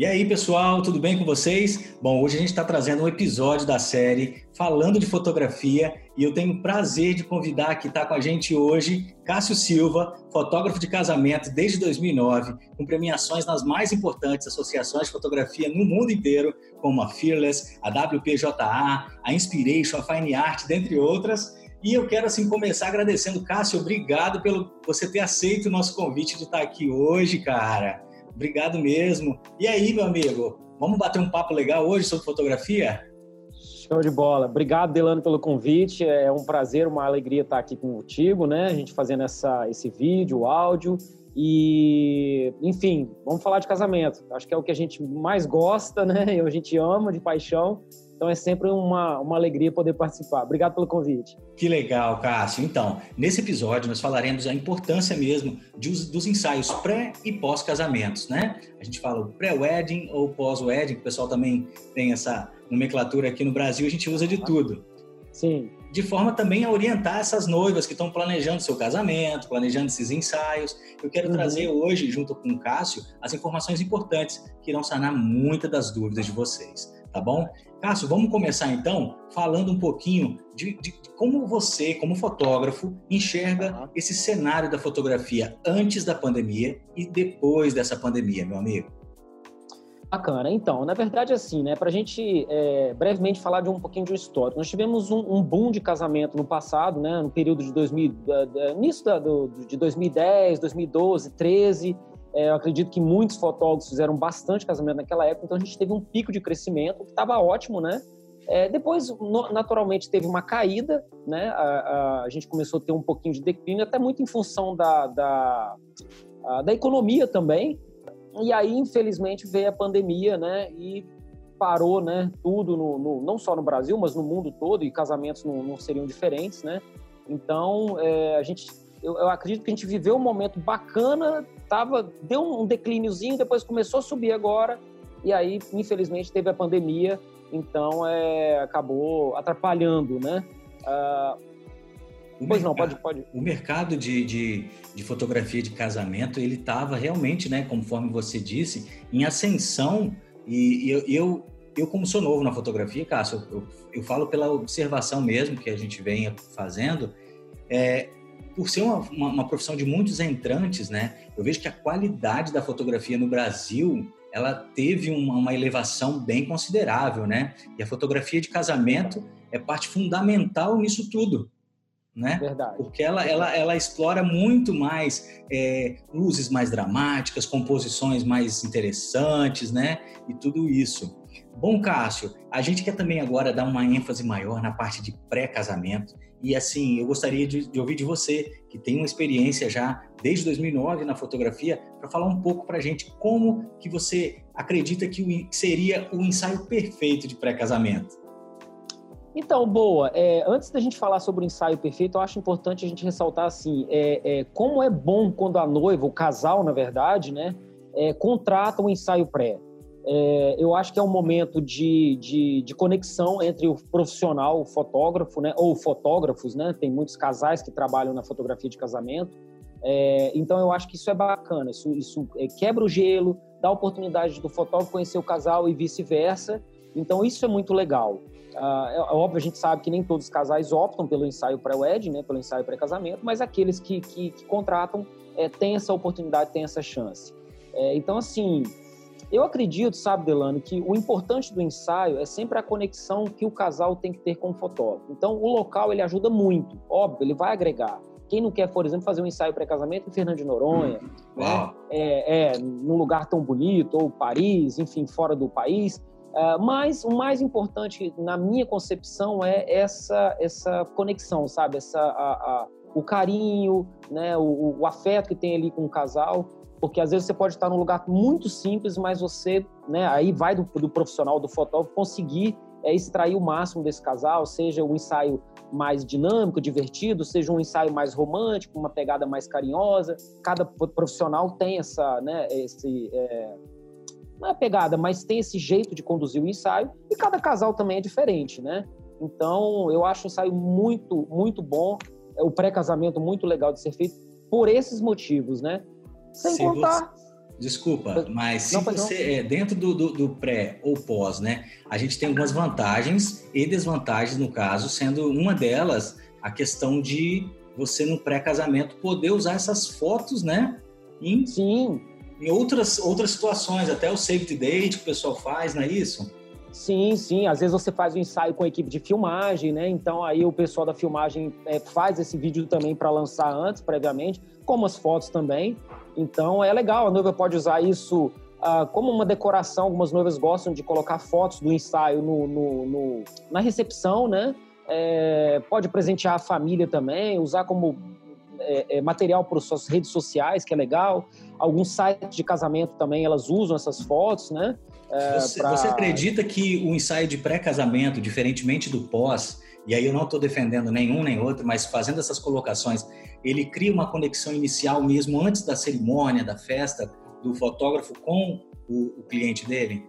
E aí, pessoal, tudo bem com vocês? Bom, hoje a gente está trazendo um episódio da série falando de fotografia e eu tenho o prazer de convidar que está com a gente hoje Cássio Silva, fotógrafo de casamento desde 2009, com premiações nas mais importantes associações de fotografia no mundo inteiro, como a Fearless, a WPJA, a Inspiration, a Fine Art, dentre outras. E eu quero assim começar agradecendo, Cássio, obrigado pelo você ter aceito o nosso convite de estar aqui hoje, cara. Obrigado mesmo. E aí, meu amigo, vamos bater um papo legal hoje sobre fotografia? Show de bola. Obrigado, Delano, pelo convite. É um prazer, uma alegria estar aqui contigo, né? A gente fazendo essa, esse vídeo, o áudio. E, enfim, vamos falar de casamento. Acho que é o que a gente mais gosta, né? A gente ama de paixão. Então é sempre uma, uma alegria poder participar. Obrigado pelo convite. Que legal, Cássio. Então, nesse episódio nós falaremos da importância mesmo de, dos ensaios pré e pós-casamentos, né? A gente fala pré-wedding ou pós-wedding, o pessoal também tem essa nomenclatura aqui no Brasil, a gente usa de tudo. Sim. De forma também a orientar essas noivas que estão planejando seu casamento, planejando esses ensaios. Eu quero uhum. trazer hoje, junto com o Cássio, as informações importantes que irão sanar muitas das dúvidas de vocês, tá bom? Cássio, vamos começar então falando um pouquinho de, de, como você, como fotógrafo, enxerga uhum. esse cenário da fotografia antes da pandemia e depois dessa pandemia, meu amigo. Bacana. Então, na verdade, assim, né, para a gente é, brevemente falar de um pouquinho de um histórico, nós tivemos um, um, boom de casamento no passado, né, no período de 2000, da, da, início da, do, de 2010, 2012, 13, é, eu acredito que muitos fotógrafos fizeram bastante casamento naquela época, então a gente teve um pico de crescimento que estava ótimo, né? É, depois, naturalmente, teve uma caída, né? A, a, a, gente começou a ter um pouquinho de declínio, até muito em função da, da, a, da economia também. E aí, infelizmente, veio a pandemia, né? E parou, né? Tudo, no, no não só no Brasil, mas no mundo todo, e casamentos não, não seriam diferentes, né? Então, é, a gente eu, eu, acredito que a gente viveu um momento bacana, tava, deu um declíniozinho, depois começou a subir agora, e aí, infelizmente, teve a pandemia, então é, acabou atrapalhando, né? Uh, pois mercado, não, pode, pode. O mercado de, de, de fotografia de casamento, ele estava realmente, né, conforme você disse, em ascensão, e, e eu, eu, eu, como sou novo na fotografia, Cássio, eu, eu, falo pela observação mesmo que a gente vem fazendo, é, por ser uma, uma, uma, profissão de muitos entrantes, né? Eu vejo que a qualidade da fotografia no Brasil ela teve uma, uma elevação bem considerável, né? E a fotografia de casamento é parte fundamental nisso tudo, né? Verdade. Porque ela, ela, ela explora muito mais é, luzes mais dramáticas, composições mais interessantes, né? E tudo isso. Bom, Cássio, a gente quer também agora dar uma ênfase maior na parte de pré-casamento. E assim, eu gostaria de, de, ouvir de você, que tem uma experiência já desde 2009 na fotografia, para falar um pouco para a gente como que você acredita que seria o ensaio perfeito de pré-casamento. Então, boa. É, antes da gente falar sobre o ensaio perfeito, eu acho importante a gente ressaltar assim, é, é, como é bom quando a noiva, o casal, na verdade, né, é, contrata um ensaio pré. É, eu acho que é um momento de, de, de, conexão entre o profissional, o fotógrafo, né, ou fotógrafos, né? Tem muitos casais que trabalham na fotografia de casamento. É, então eu acho que isso é bacana. Isso, isso é, quebra o gelo, dá a oportunidade do fotógrafo conhecer o casal e vice-versa. Então isso é muito legal. Ah, é, é, óbvio, a gente sabe que nem todos os casais optam pelo ensaio pré-wedding, né, pelo ensaio pré-casamento, mas aqueles que, que, que contratam é, têm essa oportunidade, têm essa chance. É, então, assim, eu acredito, sabe, Delano, que o importante do ensaio é sempre a conexão que o casal tem que ter com o fotógrafo. Então, o local ele ajuda muito, óbvio, ele vai agregar. Quem não quer, por exemplo, fazer um ensaio pré-casamento em Fernando de Noronha, hum, né? é, é, num lugar tão bonito, ou Paris, enfim, fora do país. Uh, mas o mais importante, na minha concepção, é essa, essa conexão, sabe? Essa, a, a, o carinho, né? O, o, afeto que tem ali com o casal porque às vezes você pode estar num lugar muito simples, mas você, né, aí vai do, do profissional, do fotógrafo, conseguir é, extrair o máximo desse casal, seja um ensaio mais dinâmico, divertido, seja um ensaio mais romântico, uma pegada mais carinhosa. Cada profissional tem essa, né, esse, é, não é pegada, mas tem esse jeito de conduzir o ensaio e cada casal também é diferente, né? Então, eu acho o ensaio muito, muito bom, o pré-casamento muito legal de ser feito por esses motivos, né? Sem se contar. Você, Desculpa, mas se não, você é dentro do, do, do, pré ou pós, né? A gente tem algumas vantagens e desvantagens no caso, sendo uma delas a questão de você no pré-casamento poder usar essas fotos, né? Em, Sim. Em outras, outras situações, até o save the date que o pessoal faz, não é isso? Sim, sim. Às vezes você faz um ensaio com a equipe de filmagem, né? Então aí o pessoal da filmagem é, faz esse vídeo também para lançar antes, previamente, como as fotos também. Então é legal, a noiva pode usar isso ah, como uma decoração. Algumas noivas gostam de colocar fotos do ensaio no, no, no na recepção, né? É, pode presentear a família também, usar como é, é, material para suas redes sociais, que é legal. Alguns sites de casamento também elas usam essas fotos, né? É, você, pra... você acredita que o ensaio de pré-casamento, diferentemente do pós, e aí eu não estou defendendo nenhum nem outro, mas fazendo essas colocações, ele cria uma conexão inicial mesmo antes da cerimônia, da festa, do fotógrafo com o, o cliente dele?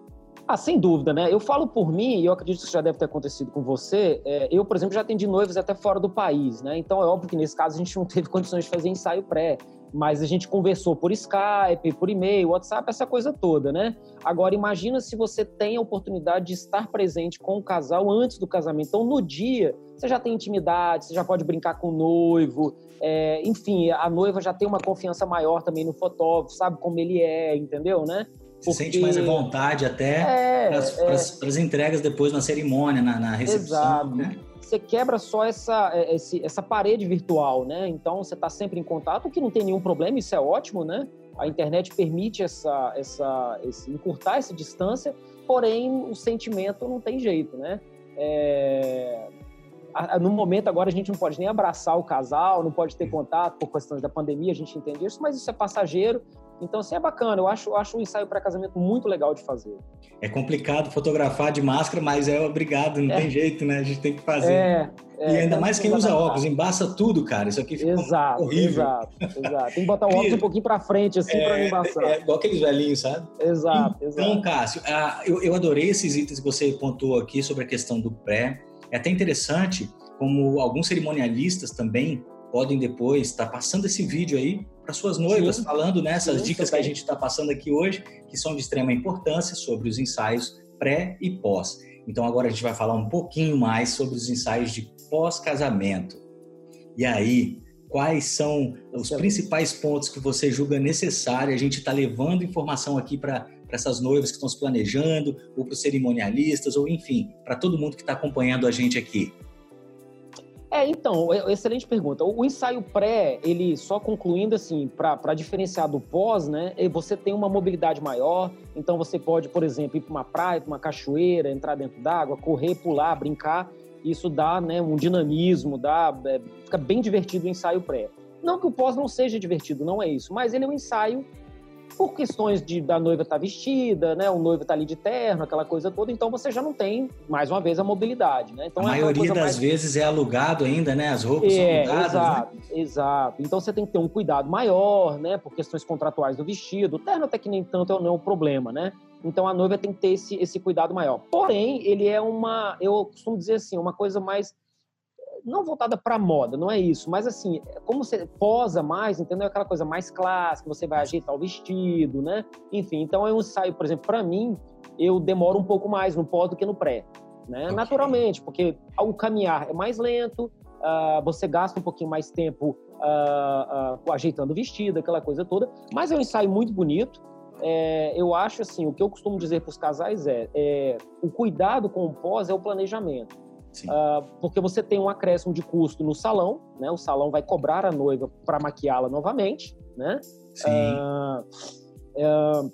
Ah, sem dúvida, né? Eu falo por mim, e eu acredito que isso já deve ter acontecido com você. É, eu, por exemplo, já atendi noivos até fora do país, né? Então é óbvio que nesse caso a gente não teve condições de fazer ensaio pré mas a gente conversou por Skype, por e-mail, WhatsApp, essa coisa toda, né? Agora, imagina se você tem a oportunidade de estar presente com o casal antes do casamento. Então, no dia, você já tem intimidade, você já pode brincar com o noivo, é, enfim, a noiva já tem uma confiança maior também no fotógrafo, sabe como ele é, entendeu, né? Porque... Se sente mais à vontade até é, para as é... entregas depois na cerimônia, na, na recepção, Exato. né? Você quebra só essa, é, esse, essa parede virtual, né? Então você está sempre em contato, que não tem nenhum problema, isso é ótimo, né? A internet permite essa, essa, esse, encurtar essa distância, porém o sentimento não tem jeito, né? É... No momento agora a gente não pode nem abraçar o casal, não pode ter contato por questões da pandemia, a gente entende isso, mas isso é passageiro então, assim, é bacana. Eu acho, acho o ensaio para casamento muito legal de fazer. É complicado fotografar de máscara, mas é obrigado, não é. tem jeito, né? A gente tem que fazer. É, é, e ainda mais quem usa óculos, embaça tudo, cara. Isso aqui fica exato, horrível. Exato, exato. Tem que botar o óculos um pouquinho para frente, assim, para não embaçar. É, igual aqueles velhinhos, sabe? Exato, então, exato. Então, Cássio, ah, eu, eu adorei esses itens que você pontuou aqui sobre a questão do pré. É até interessante como alguns cerimonialistas também podem depois estar tá passando esse vídeo aí para suas noivas, Sim. falando nessas né, dicas também. que a gente está passando aqui hoje, que são de extrema importância sobre os ensaios pré e pós. Então agora a gente vai falar um pouquinho mais sobre os ensaios de pós-casamento. E aí, quais são os principais pontos que você julga necessário? A gente está levando informação aqui para essas noivas que estão se planejando, ou para os cerimonialistas, ou enfim, para todo mundo que está acompanhando a gente aqui. É, então, é, excelente pergunta. O ensaio pré, ele só concluindo assim, para diferenciar do pós, né? Você tem uma mobilidade maior, então você pode, por exemplo, ir para uma praia, para uma cachoeira, entrar dentro d'água, correr, pular, brincar. Isso dá né, um dinamismo, dá, é, fica bem divertido o ensaio pré. Não que o pós não seja divertido, não é isso, mas ele é um ensaio por questões de da noiva estar tá vestida, né? O noivo tá ali de terno, aquela coisa toda, então você já não tem, mais uma vez, a mobilidade, né? Então, a é maioria das mais... vezes é alugado ainda, né? As roupas é, são alugadas, exato, né? exato. Então você tem que ter um cuidado maior, né? Por questões contratuais do vestido. O terno até que nem tanto não é um problema, né? Então a noiva tem que ter esse, esse cuidado maior. Porém, ele é uma, eu costumo dizer assim, uma coisa mais não voltada para moda, não é isso, mas assim, como você posa mais, entendeu? Aquela coisa mais clássica, você vai ajeitar o vestido, né? Enfim, então é um ensaio, por exemplo, para mim, eu demoro um pouco mais no pós do que no pré, né? Okay. Naturalmente, porque o caminhar é mais lento, uh, você gasta um pouquinho mais tempo uh, uh, ajeitando o vestido, aquela coisa toda, mas é um ensaio muito bonito. É, eu acho assim, o que eu costumo dizer para os casais é, é o cuidado com o pós é o planejamento. Uh, porque você tem um acréscimo de custo no salão, né? O salão vai cobrar a noiva para maquiá-la novamente, né? Sim. Uh, uh,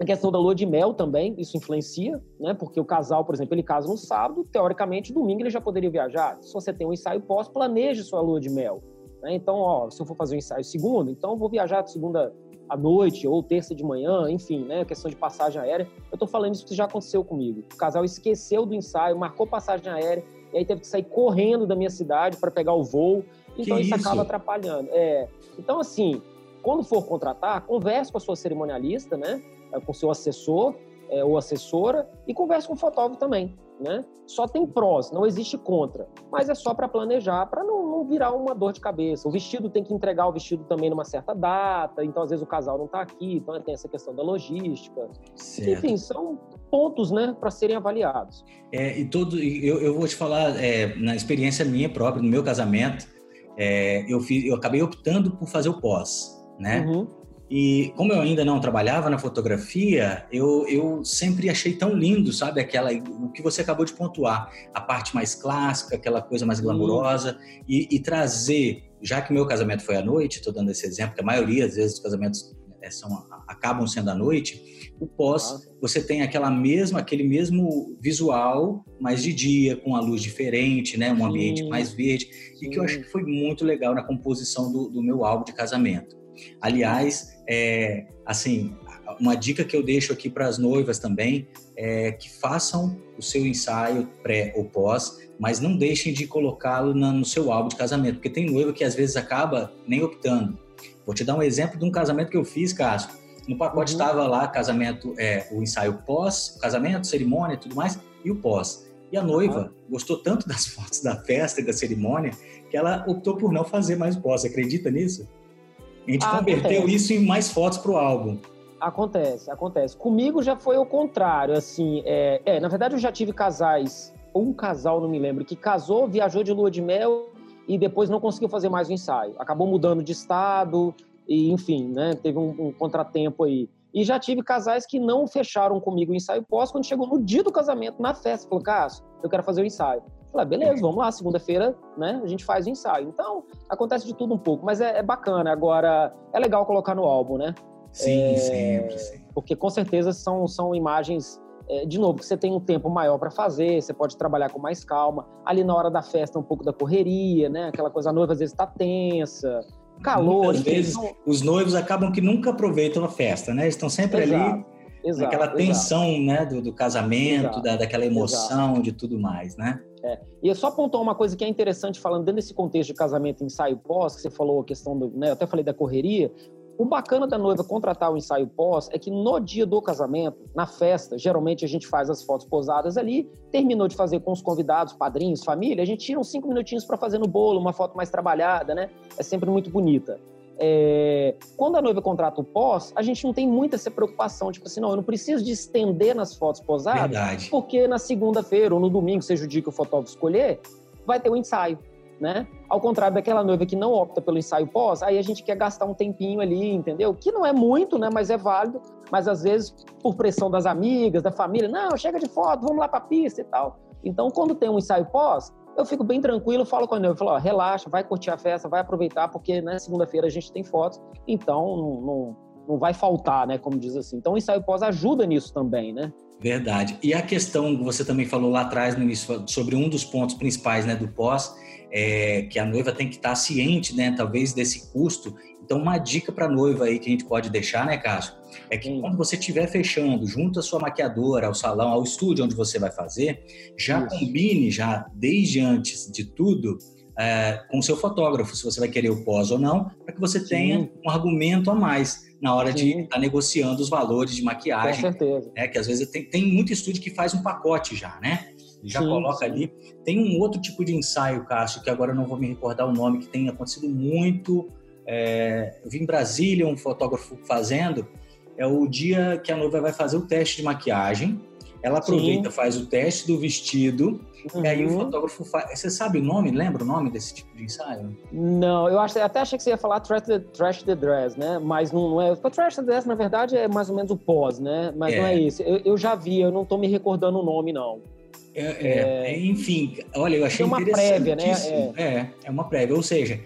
a questão da lua de mel também, isso influencia, né? Porque o casal, por exemplo, ele casa no sábado, teoricamente, domingo ele já poderia viajar. Se você tem um ensaio pós, planeje sua lua de mel. Né? Então, ó, se eu for fazer um ensaio segunda, então eu vou viajar de segunda à noite ou terça de manhã, enfim, né? Questão de passagem aérea. Eu tô falando isso porque já aconteceu comigo. O casal esqueceu do ensaio, marcou passagem aérea e aí teve que sair correndo da minha cidade para pegar o voo. Então isso, isso, acaba atrapalhando. É. Então, assim, quando for contratar, converse com a sua cerimonialista, né? Com o seu assessor é, ou assessora e converse com o fotógrafo também. Né? Só tem prós, não existe contra. Mas é só para planejar, para não, não, virar uma dor de cabeça. O vestido tem que entregar o vestido também numa certa data, então às vezes o casal não está aqui, então tem essa questão da logística. Certo. Enfim, são pontos, né, para serem avaliados. É, e todo, eu, eu vou te falar, é, na experiência minha própria, no meu casamento, é, eu, fiz, eu acabei optando por fazer o pós, né? Uhum. E como eu ainda não trabalhava na fotografia, eu, eu sempre achei tão lindo, sabe? Aquela, o que você acabou de pontuar, a parte mais clássica, aquela coisa mais glamurosa, e, e, trazer, já que meu casamento foi à noite, estou dando esse exemplo, que a maioria das vezes os casamentos é, são, acabam sendo à noite, o pós, você tem aquela mesma, aquele mesmo visual, mas de dia, com a luz diferente, né? Um ambiente mais verde, e que eu acho que foi muito legal na composição do, do meu álbum de casamento. Aliás, é, assim, uma dica que eu deixo aqui para as noivas também é que façam o seu ensaio pré ou pós, mas não deixem de colocá-lo no seu álbum de casamento, porque tem noiva que às vezes acaba nem optando. Vou te dar um exemplo de um casamento que eu fiz, Cássio. No pacote estava uhum. lá casamento, é, o ensaio pós, casamento, cerimônia, tudo mais, e o pós. E a noiva uhum. gostou tanto das fotos da festa e da cerimônia que ela optou por não fazer mais o pós. Acredita nisso? A gente ah, converteu acontece. isso em mais fotos para o álbum. Acontece, acontece. Comigo já foi o contrário, assim, é, é, na verdade eu já tive casais, um casal, não me lembro, que casou, viajou de lua de mel e depois não conseguiu fazer mais o ensaio. Acabou mudando de estado e, enfim, né, teve um, um contratempo aí. E já tive casais que não fecharam comigo o ensaio pós, quando chegou no dia do casamento, na festa, falou, Cássio, eu quero fazer o ensaio. Falei, beleza, vamos lá, segunda-feira, né? A gente faz o ensaio. Então, acontece de tudo um pouco, mas é, é bacana. Agora, é legal colocar no álbum, né? Sim, é, sempre, sim. Porque com certeza são, são imagens, é, de novo, que você tem um tempo maior para fazer, você pode trabalhar com mais calma. Ali na hora da festa, um pouco da correria, né? Aquela coisa, a noiva às vezes está tensa, calor. Às vezes, os noivos acabam que nunca aproveitam a festa, né? Eles estão sempre Exato. ali Exato, aquela tensão exato. né, do, do casamento, da, daquela emoção, de tudo mais, né? É. E é só apontar uma coisa que é interessante, falando dentro desse contexto de casamento ensaio pós, que você falou a questão do. Né, eu até falei da correria. O bacana da noiva contratar o ensaio pós é que no dia do casamento, na festa, geralmente a gente faz as fotos posadas ali, terminou de fazer com os convidados, padrinhos, família, a gente tira uns cinco minutinhos para fazer no bolo, uma foto mais trabalhada, né? É sempre muito bonita. É, quando a noiva contrata o pós, a gente não tem muita essa preocupação, tipo assim, não, eu não preciso de estender nas fotos posadas, Verdade. porque na segunda-feira ou no domingo, seja o dia que o fotógrafo escolher, vai ter o um ensaio, né? Ao contrário daquela noiva que não opta pelo ensaio pós, aí a gente quer gastar um tempinho ali, entendeu? Que não é muito, né? Mas é válido, mas às vezes por pressão das amigas, da família, não, chega de foto, vamos lá para a pista e tal. Então, quando tem um ensaio pós, eu fico bem tranquilo, falo com a noiva, falo, ó, relaxa, vai curtir a festa, vai aproveitar, porque na né, segunda-feira a gente tem fotos, então não, não, não vai faltar, né, como diz assim. Então o ensaio pós ajuda nisso também, né? Verdade. E a questão, você também falou lá atrás no início, sobre um dos pontos principais, né, do pós, é que a noiva tem que estar ciente, né, talvez desse custo. Então uma dica para a noiva aí que a gente pode deixar, né, Cássio? É que quando você estiver fechando junto à sua maquiadora, ao salão, ao estúdio onde você vai fazer, já Isso. combine já desde antes de tudo é, com o seu fotógrafo, se você vai querer o pós ou não, para que você Sim. tenha um argumento a mais na hora Sim. de estar tá negociando os valores de maquiagem. Com certeza. Né? Que às vezes tem, tem muito estúdio que faz um pacote já, né? Já sim, coloca sim. ali. Tem um outro tipo de ensaio, Cássio, que agora eu não vou me recordar o nome, que tem acontecido muito. É, eu vi em Brasília um fotógrafo fazendo, é o dia que a noiva vai fazer o teste de maquiagem. Ela aproveita, Sim. faz o teste do vestido, uhum. e aí o uhum. fotógrafo faz. Você sabe o nome? Lembra o nome desse tipo de ensaio? Não, eu acho, até achei que você ia falar Trash the, trash the Dress, né? Mas não, não é. O Trash the Dress, na verdade, é mais ou menos o pós, né? Mas é. não é isso. Eu, eu, já vi, eu não tô me recordando o nome, não. É, é, é enfim, olha, eu achei é uma prévia, né? É. é, é uma prévia. Ou seja,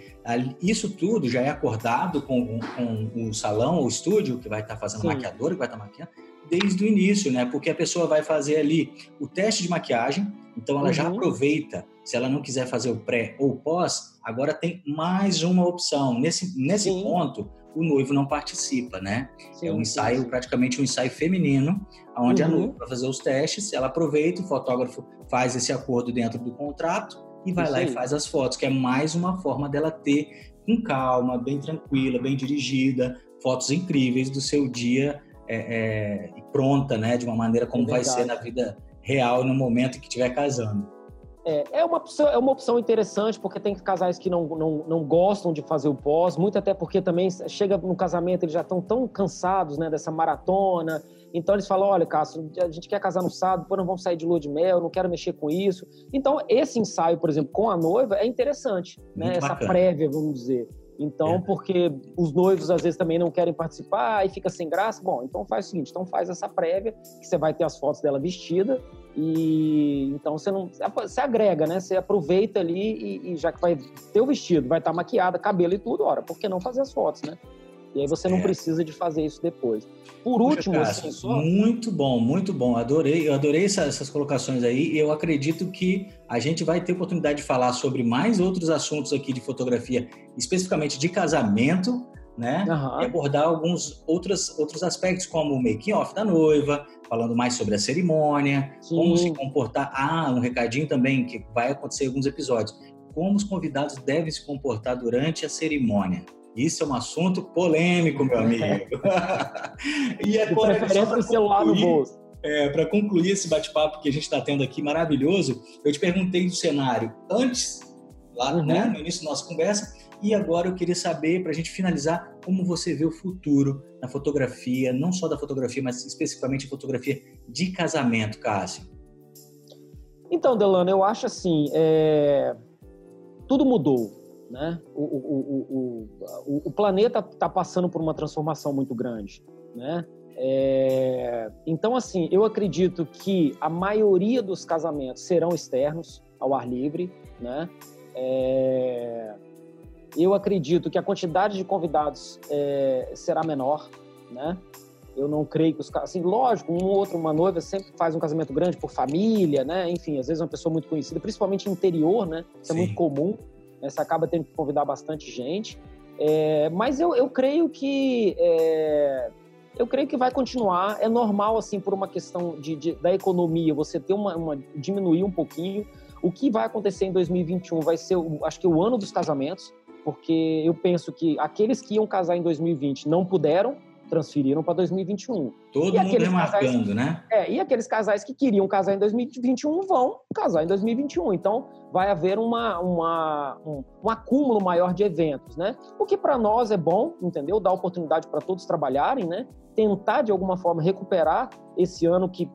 isso tudo já é acordado com, com o salão, o estúdio que vai estar tá fazendo Sim. maquiador, que vai estar tá maquiando, desde o início, né? Porque a pessoa vai fazer ali o teste de maquiagem, então ela uhum. já aproveita. Se ela não quiser fazer o pré ou o pós, agora tem mais uma opção. Nesse, nesse ponto, o noivo não participa, né? Sim, é um ensaio, sim. praticamente um ensaio feminino, onde uhum. a noiva vai fazer os testes, ela aproveita, o fotógrafo faz esse acordo dentro do contrato, e vai Isso lá aí. e faz as fotos, que é mais uma forma dela ter com calma, bem tranquila, bem dirigida, fotos incríveis do seu dia é, é, pronta, né, de uma maneira como é vai ser na vida real no momento que estiver casando. É, é, uma opção, é uma opção interessante, porque tem casais que não, não, não gostam de fazer o pós, muito até porque também chega no casamento, eles já estão tão cansados né, dessa maratona. Então eles falam: olha, Cássio, a gente quer casar no sábado, depois não vamos sair de lua de mel, não quero mexer com isso. Então, esse ensaio, por exemplo, com a noiva é interessante, né? Essa prévia, vamos dizer. Então, é. porque os noivos às vezes também não querem participar e fica sem graça, bom, então faz o seguinte, então faz essa prévia, que você vai ter as fotos dela vestida e então você não você agrega, né? Você aproveita ali e, e já que vai ter o vestido, vai estar maquiada, cabelo e tudo, ora, por que não fazer as fotos, né? E aí você não é. precisa de fazer isso depois. Por último, Poxa, assim, só... muito bom, muito bom. Adorei, eu adorei essas, essas colocações aí. E eu acredito que a gente vai ter oportunidade de falar sobre mais outros assuntos aqui de fotografia, especificamente de casamento, né? Uhum. E abordar alguns outros, outros aspectos, como o making off da noiva, falando mais sobre a cerimônia, Sim. como se comportar. Ah, um recadinho também que vai acontecer em alguns episódios. Como os convidados devem se comportar durante a cerimônia. Isso é um assunto polêmico, meu amigo. e agora, De preferência o celular no bolso. É, para concluir esse bate-papo que a gente está tendo aqui maravilhoso, eu te perguntei do cenário antes, lá uhum. né, no início da nossa conversa, e agora eu queria saber, para a gente finalizar, como você vê o futuro na fotografia, não só da fotografia, mas especificamente fotografia de casamento, Cássio. Então, Delano, eu acho assim, é... tudo mudou. Né? O, o, o, o planeta está passando por uma transformação muito grande. Né? É... Então, assim, eu acredito que a maioria dos casamentos serão externos, ao ar livre. Né? É... Eu acredito que a quantidade de convidados é... será menor. Né? Eu não creio que os assim, lógico, um ou outro, uma noiva sempre faz um casamento grande por família, né? Enfim, às vezes uma pessoa muito conhecida, principalmente interior, né? Isso Sim. é muito comum. Né? Você acaba tendo que convidar bastante gente. É, mas eu, eu creio que é, eu creio que vai continuar. É normal assim por uma questão de, de da economia você ter uma, uma, diminuir um pouquinho. O que vai acontecer em 2021 vai ser, acho que o ano dos casamentos, porque eu penso que aqueles que iam casar em 2020 não puderam transferiram para 2021. Todo e mundo remarcando, casais, né? É, e aqueles casais que queriam casar em 2021 vão casar em 2021. Então, vai haver uma, uma um, um, acúmulo maior de eventos, né? O que para nós é bom, entendeu? Dar oportunidade para todos trabalharem, né? Tentar, de alguma forma, recuperar esse ano que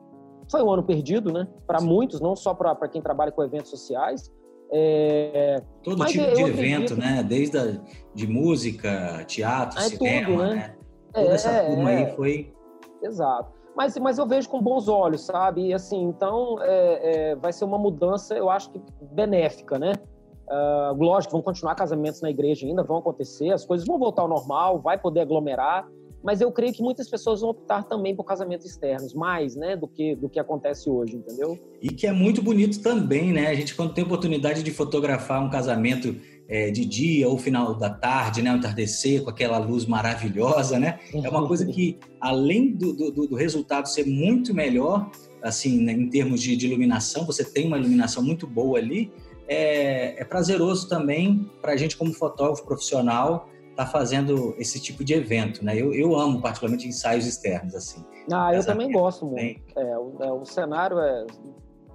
foi um ano perdido, né? Para muitos, não só para quem trabalha com eventos sociais. É... Todo tipo de evento, né? Desde a, de música, teatro, é cinema, tudo, né? né? Toda é, essa turma aí é. foi. Exato. Mas, mas eu vejo com bons olhos, sabe? E assim, então é, é, vai ser uma mudança, eu acho que benéfica, né? Uh, lógico, vão continuar casamentos na igreja ainda, vão acontecer, as coisas vão voltar ao normal, vai poder aglomerar, mas eu creio que muitas pessoas vão optar também por casamentos externos, mais, né, do que do que acontece hoje, entendeu? E que é muito bonito também, né? A gente quando tem oportunidade de fotografar um casamento é, de dia ou final da tarde, né, entardecer com aquela luz maravilhosa, né? É uma coisa que além do, do, do resultado ser muito melhor, assim, né, em termos de, de, iluminação, você tem uma iluminação muito boa ali. É, é prazeroso também para a gente como fotógrafo profissional tá fazendo esse tipo de evento, né? Eu, eu amo particularmente ensaios externos, assim. Ah, eu também gosto muito. É, o, é, o, cenário é,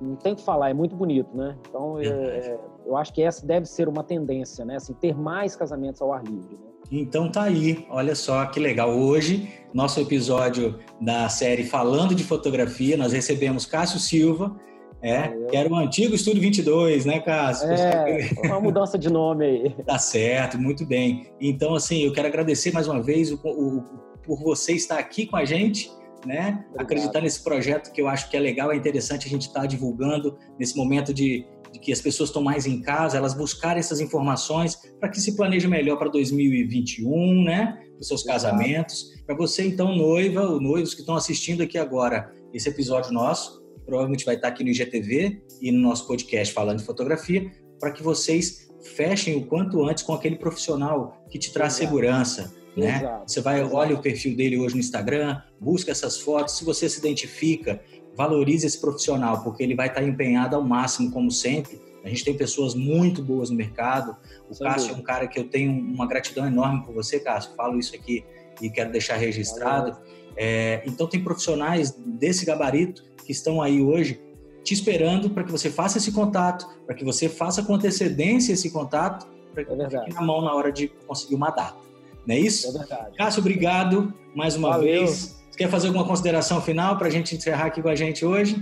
não tem o que falar, é muito bonito, né? Então, é, é, eu acho que essa deve ser uma tendência, né? Assim, ter mais casamentos ao ar livre, né? Então tá aí, olha só que legal. Hoje, nosso episódio da série Falando de Fotografia, nós recebemos Cássio Silva, é, que era o antigo Estúdio 22, né, Cássio? É, uma mudança de nome aí. Tá certo, muito bem. Então, assim, eu quero agradecer mais uma vez o, o, por você estar aqui com a gente, né? Acreditar nesse projeto que eu acho que é legal, é interessante a gente estar tá divulgando nesse momento de, de que as pessoas estão mais em casa, elas buscarem essas informações para que se planeje melhor para 2021, né? Os seus casamentos. Para você, então, noiva, ou noivos que estão assistindo aqui agora esse episódio nosso, provavelmente vai estar aqui no IGTV e no nosso podcast falando de fotografia, para que vocês fechem o quanto antes com aquele profissional que te traz segurança, né? Exato. Você vai, olha o perfil dele hoje no Instagram, busca essas fotos, se você se identifica, valorize esse profissional, porque ele vai estar empenhado ao máximo, como sempre. A gente tem pessoas muito boas no mercado. O Sem Cássio dúvida. é um cara que eu tenho uma gratidão enorme por você, Cássio. Falo isso aqui e quero deixar registrado. É, então, tem profissionais desse gabarito que estão aí hoje te esperando para que você faça esse contato, para que você faça com antecedência esse contato, para que é fique na mão na hora de conseguir uma data. Não é isso? É verdade. Cássio, obrigado mais uma Valeu. vez. Você quer fazer alguma consideração final para a gente encerrar aqui com a gente hoje?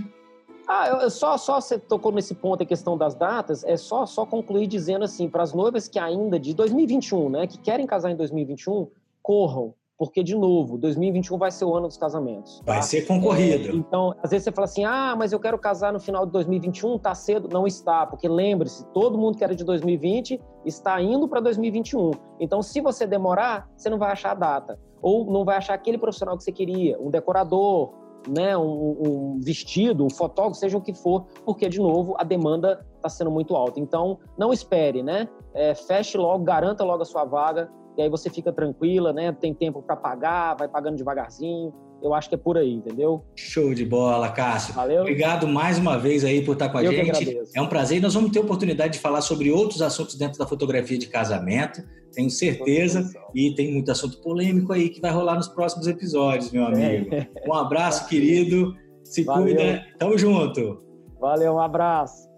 Ah, eu, só, só você tocou nesse ponto a questão das datas, é só, só concluir dizendo assim, para as noivas que ainda de 2021, né, que querem casar em 2021, corram, porque, de novo, 2021 vai ser o ano dos casamentos. Tá? Vai ser concorrido. É, então, às vezes você fala assim, ah, mas eu quero casar no final de 2021, tá cedo. Não está, porque lembre-se, todo mundo que era de 2020 está indo para 2021. Então, se você demorar, você não vai achar a data. Ou não vai achar aquele profissional que você queria, um decorador, né, um, um, vestido, um fotógrafo, seja o que for, porque, de novo, a demanda está sendo muito alta. Então, não espere, né? É, feche logo, garanta logo a sua vaga, e aí você fica tranquila, né? Tem tempo para pagar, vai pagando devagarzinho. Eu acho que é por aí, entendeu? Show de bola, Cássio. Valeu. Obrigado mais uma vez aí por estar com a Eu gente. É um prazer. Nós vamos ter oportunidade de falar sobre outros assuntos dentro da fotografia de casamento, tenho certeza. E tem muito assunto polêmico aí que vai rolar nos próximos episódios, meu amigo. É. Um abraço, querido. Se Valeu. cuida. Tamo junto. Valeu, um abraço.